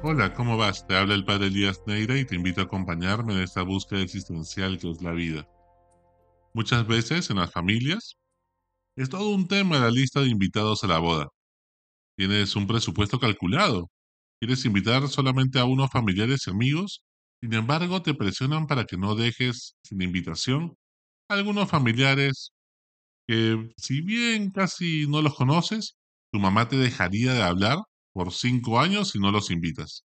Hola, ¿cómo vas? Te habla el padre Elías Neira y te invito a acompañarme en esta búsqueda existencial que es la vida. Muchas veces en las familias es todo un tema la lista de invitados a la boda. Tienes un presupuesto calculado. Quieres invitar solamente a unos familiares y amigos, sin embargo te presionan para que no dejes sin invitación a algunos familiares que si bien casi no los conoces, tu mamá te dejaría de hablar por cinco años si no los invitas.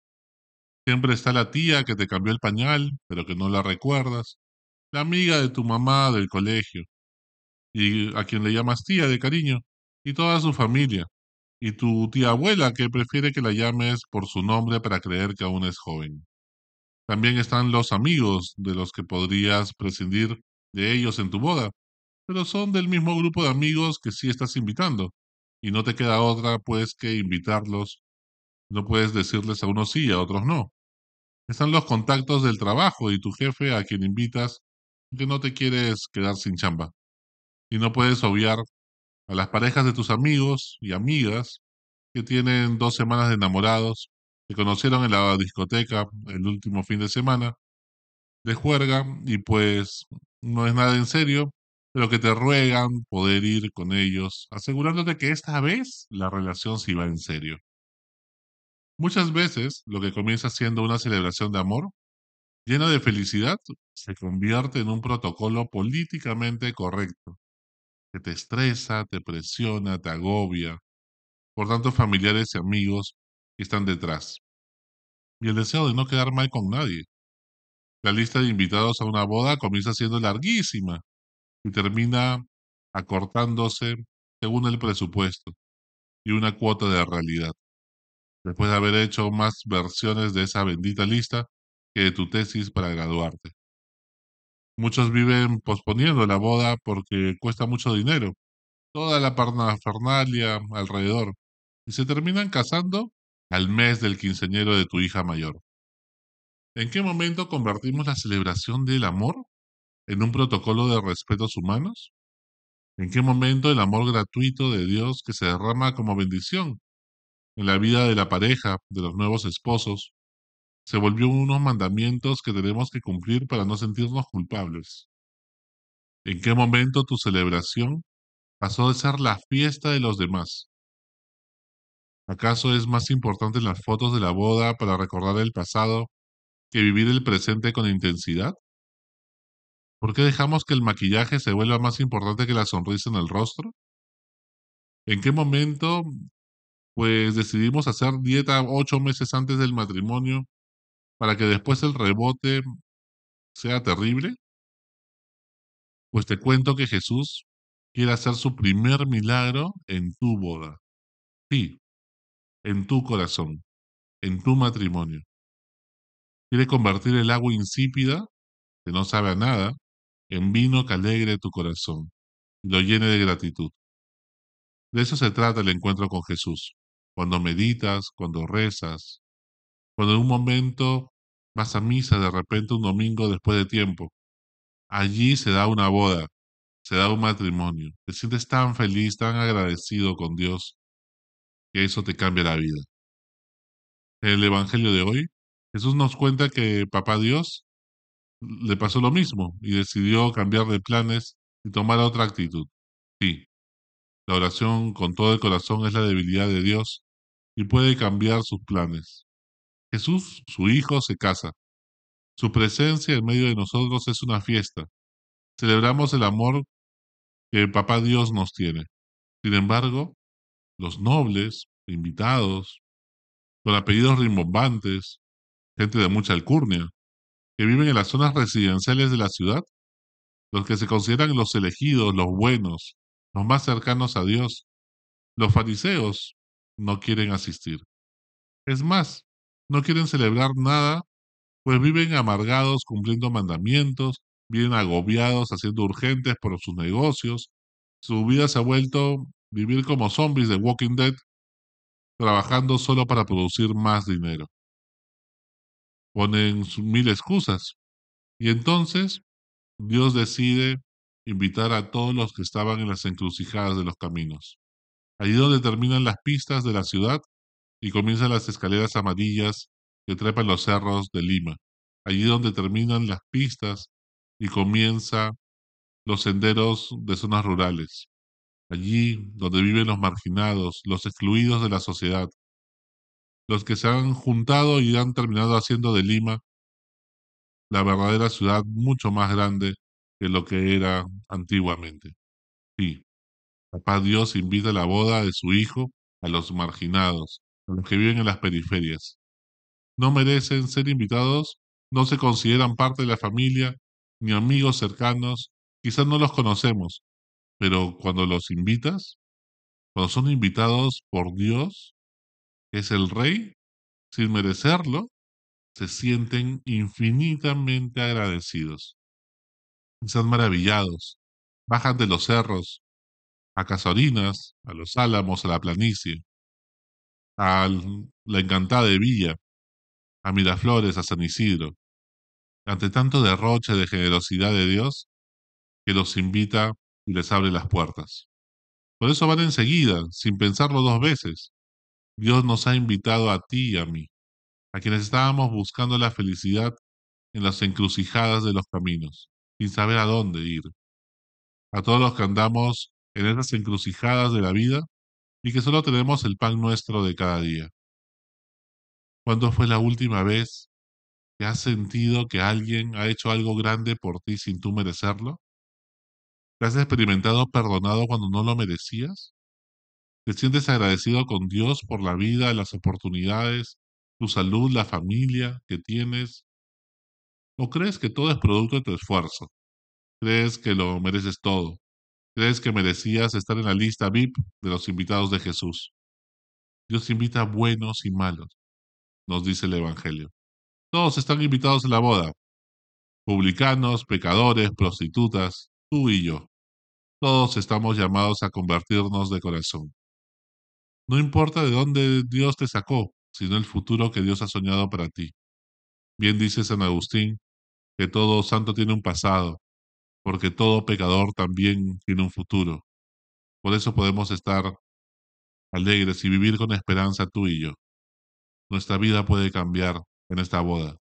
Siempre está la tía que te cambió el pañal, pero que no la recuerdas, la amiga de tu mamá del colegio, y a quien le llamas tía de cariño, y toda su familia, y tu tía abuela que prefiere que la llames por su nombre para creer que aún es joven. También están los amigos de los que podrías prescindir de ellos en tu boda, pero son del mismo grupo de amigos que sí estás invitando, y no te queda otra pues que invitarlos. No puedes decirles a unos sí y a otros no. Están los contactos del trabajo y tu jefe a quien invitas que no te quieres quedar sin chamba. Y no puedes obviar a las parejas de tus amigos y amigas que tienen dos semanas de enamorados, que conocieron en la discoteca el último fin de semana, de juerga y pues no es nada en serio, pero que te ruegan poder ir con ellos, asegurándote que esta vez la relación sí va en serio. Muchas veces lo que comienza siendo una celebración de amor, llena de felicidad, se convierte en un protocolo políticamente correcto, que te estresa, te presiona, te agobia, por tantos familiares y amigos que están detrás. Y el deseo de no quedar mal con nadie. La lista de invitados a una boda comienza siendo larguísima y termina acortándose según el presupuesto y una cuota de realidad, después de haber hecho más versiones de esa bendita lista que de tu tesis para graduarte. Muchos viven posponiendo la boda porque cuesta mucho dinero, toda la parnafernalia alrededor, y se terminan casando al mes del quinceñero de tu hija mayor. ¿En qué momento convertimos la celebración del amor en un protocolo de respetos humanos? ¿En qué momento el amor gratuito de Dios que se derrama como bendición en la vida de la pareja, de los nuevos esposos, se volvió unos mandamientos que tenemos que cumplir para no sentirnos culpables? ¿En qué momento tu celebración pasó de ser la fiesta de los demás? ¿Acaso es más importante las fotos de la boda para recordar el pasado que vivir el presente con intensidad? ¿Por qué dejamos que el maquillaje se vuelva más importante que la sonrisa en el rostro? ¿En qué momento, pues, decidimos hacer dieta ocho meses antes del matrimonio para que después el rebote sea terrible? Pues te cuento que Jesús quiere hacer su primer milagro en tu boda. Sí, en tu corazón, en tu matrimonio. Quiere convertir el agua insípida, que no sabe a nada, en vino que alegre tu corazón y lo llene de gratitud. De eso se trata el encuentro con Jesús. Cuando meditas, cuando rezas, cuando en un momento vas a misa de repente un domingo después de tiempo. Allí se da una boda, se da un matrimonio. Te sientes tan feliz, tan agradecido con Dios, que eso te cambia la vida. En el Evangelio de hoy, Jesús nos cuenta que Papá Dios le pasó lo mismo y decidió cambiar de planes y tomar otra actitud. Sí, la oración con todo el corazón es la debilidad de Dios y puede cambiar sus planes. Jesús, su Hijo, se casa. Su presencia en medio de nosotros es una fiesta. Celebramos el amor que Papá Dios nos tiene. Sin embargo, los nobles, invitados, con apellidos rimbombantes, gente de mucha alcurnia, que viven en las zonas residenciales de la ciudad, los que se consideran los elegidos, los buenos, los más cercanos a Dios, los fariseos, no quieren asistir. Es más, no quieren celebrar nada, pues viven amargados cumpliendo mandamientos, viven agobiados haciendo urgentes por sus negocios, su vida se ha vuelto vivir como zombies de Walking Dead, trabajando solo para producir más dinero ponen mil excusas. Y entonces Dios decide invitar a todos los que estaban en las encrucijadas de los caminos. Allí donde terminan las pistas de la ciudad y comienzan las escaleras amarillas que trepa en los cerros de Lima, allí donde terminan las pistas y comienza los senderos de zonas rurales, allí donde viven los marginados, los excluidos de la sociedad, los que se han juntado y han terminado haciendo de Lima la verdadera ciudad mucho más grande que lo que era antiguamente. Sí, Papá Dios invita a la boda de su hijo a los marginados, a los que viven en las periferias. No merecen ser invitados, no se consideran parte de la familia, ni amigos cercanos, quizás no los conocemos, pero cuando los invitas, cuando son invitados por Dios, es el Rey, sin merecerlo, se sienten infinitamente agradecidos. Están maravillados, bajan de los cerros, a Casorinas, a los Álamos, a la planicie, a la encantada de Villa, a Miraflores, a San Isidro, ante tanto derroche de generosidad de Dios que los invita y les abre las puertas. Por eso van enseguida, sin pensarlo dos veces. Dios nos ha invitado a ti y a mí, a quienes estábamos buscando la felicidad en las encrucijadas de los caminos, sin saber a dónde ir. A todos los que andamos en esas encrucijadas de la vida y que solo tenemos el pan nuestro de cada día. ¿Cuándo fue la última vez que has sentido que alguien ha hecho algo grande por ti sin tú merecerlo? ¿Te has experimentado perdonado cuando no lo merecías? ¿Te sientes agradecido con Dios por la vida, las oportunidades, tu salud, la familia que tienes? ¿O crees que todo es producto de tu esfuerzo? ¿Crees que lo mereces todo? ¿Crees que merecías estar en la lista VIP de los invitados de Jesús? Dios invita a buenos y malos, nos dice el Evangelio. Todos están invitados a la boda. Publicanos, pecadores, prostitutas, tú y yo. Todos estamos llamados a convertirnos de corazón. No importa de dónde Dios te sacó, sino el futuro que Dios ha soñado para ti. Bien dice San Agustín que todo santo tiene un pasado, porque todo pecador también tiene un futuro. Por eso podemos estar alegres y vivir con esperanza tú y yo. Nuestra vida puede cambiar en esta boda.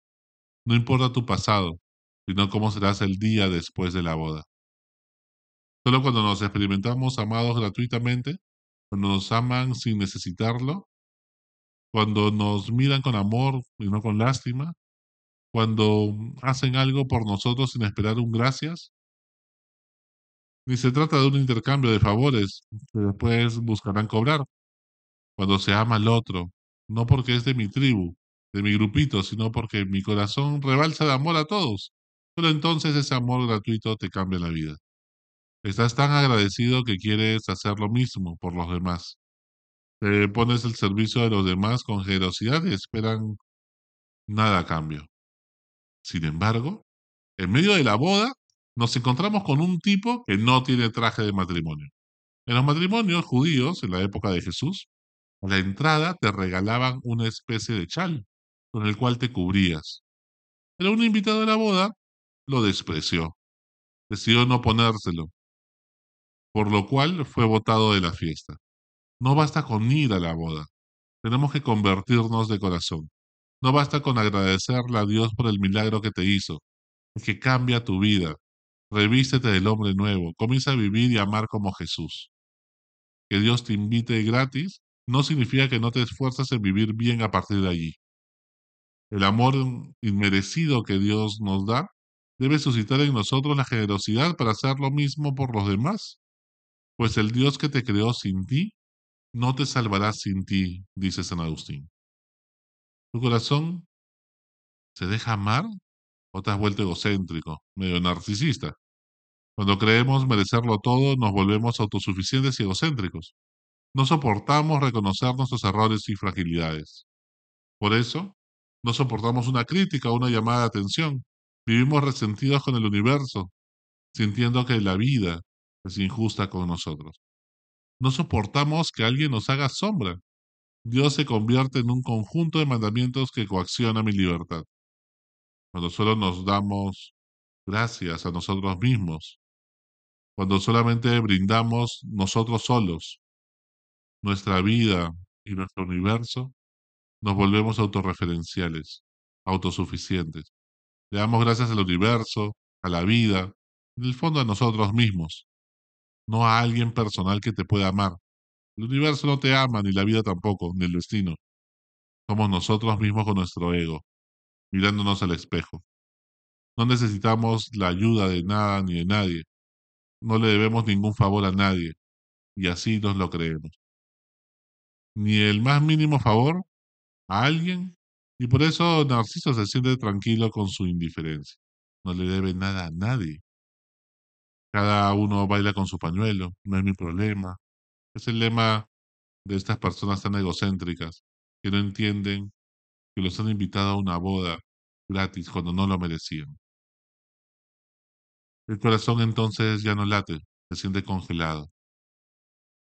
No importa tu pasado, sino cómo serás el día después de la boda. Solo cuando nos experimentamos amados gratuitamente, cuando nos aman sin necesitarlo, cuando nos miran con amor y no con lástima, cuando hacen algo por nosotros sin esperar un gracias, ni se trata de un intercambio de favores que después buscarán cobrar. Cuando se ama al otro, no porque es de mi tribu, de mi grupito, sino porque mi corazón rebalsa de amor a todos. Pero entonces ese amor gratuito te cambia la vida. Estás tan agradecido que quieres hacer lo mismo por los demás. Te pones el servicio de los demás con generosidad y esperan nada a cambio. Sin embargo, en medio de la boda, nos encontramos con un tipo que no tiene traje de matrimonio. En los matrimonios judíos, en la época de Jesús, a la entrada te regalaban una especie de chal con el cual te cubrías. Pero un invitado a la boda lo despreció. Decidió no ponérselo, por lo cual fue botado de la fiesta. No basta con ir a la boda, tenemos que convertirnos de corazón. No basta con agradecerle a Dios por el milagro que te hizo, que cambia tu vida, Revístete del hombre nuevo, comienza a vivir y amar como Jesús. Que Dios te invite gratis no significa que no te esfuerzas en vivir bien a partir de allí. El amor inmerecido que Dios nos da debe suscitar en nosotros la generosidad para hacer lo mismo por los demás. Pues el Dios que te creó sin ti, no te salvará sin ti, dice San Agustín. ¿Tu corazón se deja amar o te has vuelto egocéntrico, medio narcisista. Cuando creemos merecerlo todo, nos volvemos autosuficientes y egocéntricos. No soportamos reconocer nuestros errores y fragilidades. Por eso, no soportamos una crítica o una llamada de atención. Vivimos resentidos con el universo, sintiendo que la vida es injusta con nosotros. No soportamos que alguien nos haga sombra. Dios se convierte en un conjunto de mandamientos que coacciona mi libertad cuando solo nos damos gracias a nosotros mismos, cuando solamente brindamos nosotros solos nuestra vida y nuestro universo, Nos volvemos autorreferenciales, autosuficientes. Le damos gracias al universo, a la vida, en el fondo a nosotros mismos, no a alguien personal que te pueda amar. El universo no te ama, ni la vida tampoco, ni el destino. Somos nosotros mismos con nuestro ego, mirándonos al espejo. No necesitamos la ayuda de nada ni de nadie. No le debemos ningún favor a nadie, y así nos lo creemos. Ni el más mínimo favor a alguien, y por eso Narciso se siente tranquilo con su indiferencia. No le debe nada a nadie. Cada uno baila con su pañuelo, no es mi problema. Es el lema de estas personas tan egocéntricas que no entienden que los han invitado a una boda gratis cuando no lo merecían. El corazón entonces ya no late, se siente congelado.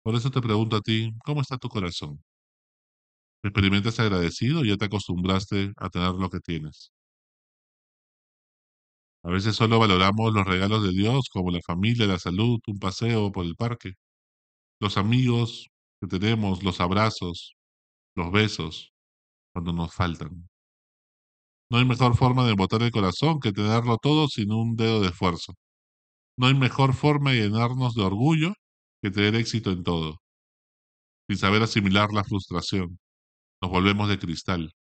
Por eso te pregunto a ti, ¿cómo está tu corazón? ¿Te experimentas agradecido o ya te acostumbraste a tener lo que tienes? A veces solo valoramos los regalos de Dios como la familia, la salud, un paseo por el parque, los amigos que tenemos, los abrazos, los besos, cuando nos faltan. No hay mejor forma de botar el corazón que tenerlo todo sin un dedo de esfuerzo. No hay mejor forma de llenarnos de orgullo que tener éxito en todo. Sin saber asimilar la frustración, nos volvemos de cristal,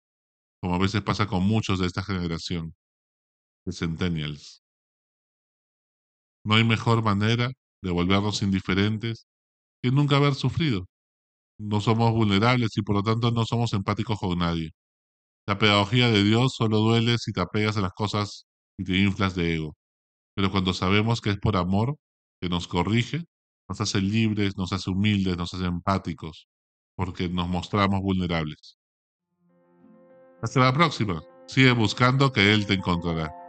como a veces pasa con muchos de esta generación, de centennials. No hay mejor manera de volvernos indiferentes que nunca haber sufrido. No somos vulnerables y por lo tanto no somos empáticos con nadie. La pedagogía de Dios solo duele si te apegas a las cosas y te inflas de ego. Pero cuando sabemos que es por amor que nos corrige, nos hace libres, nos hace humildes, nos hace empáticos, porque nos mostramos vulnerables. Hasta la próxima. Sigue buscando que Él te encontrará.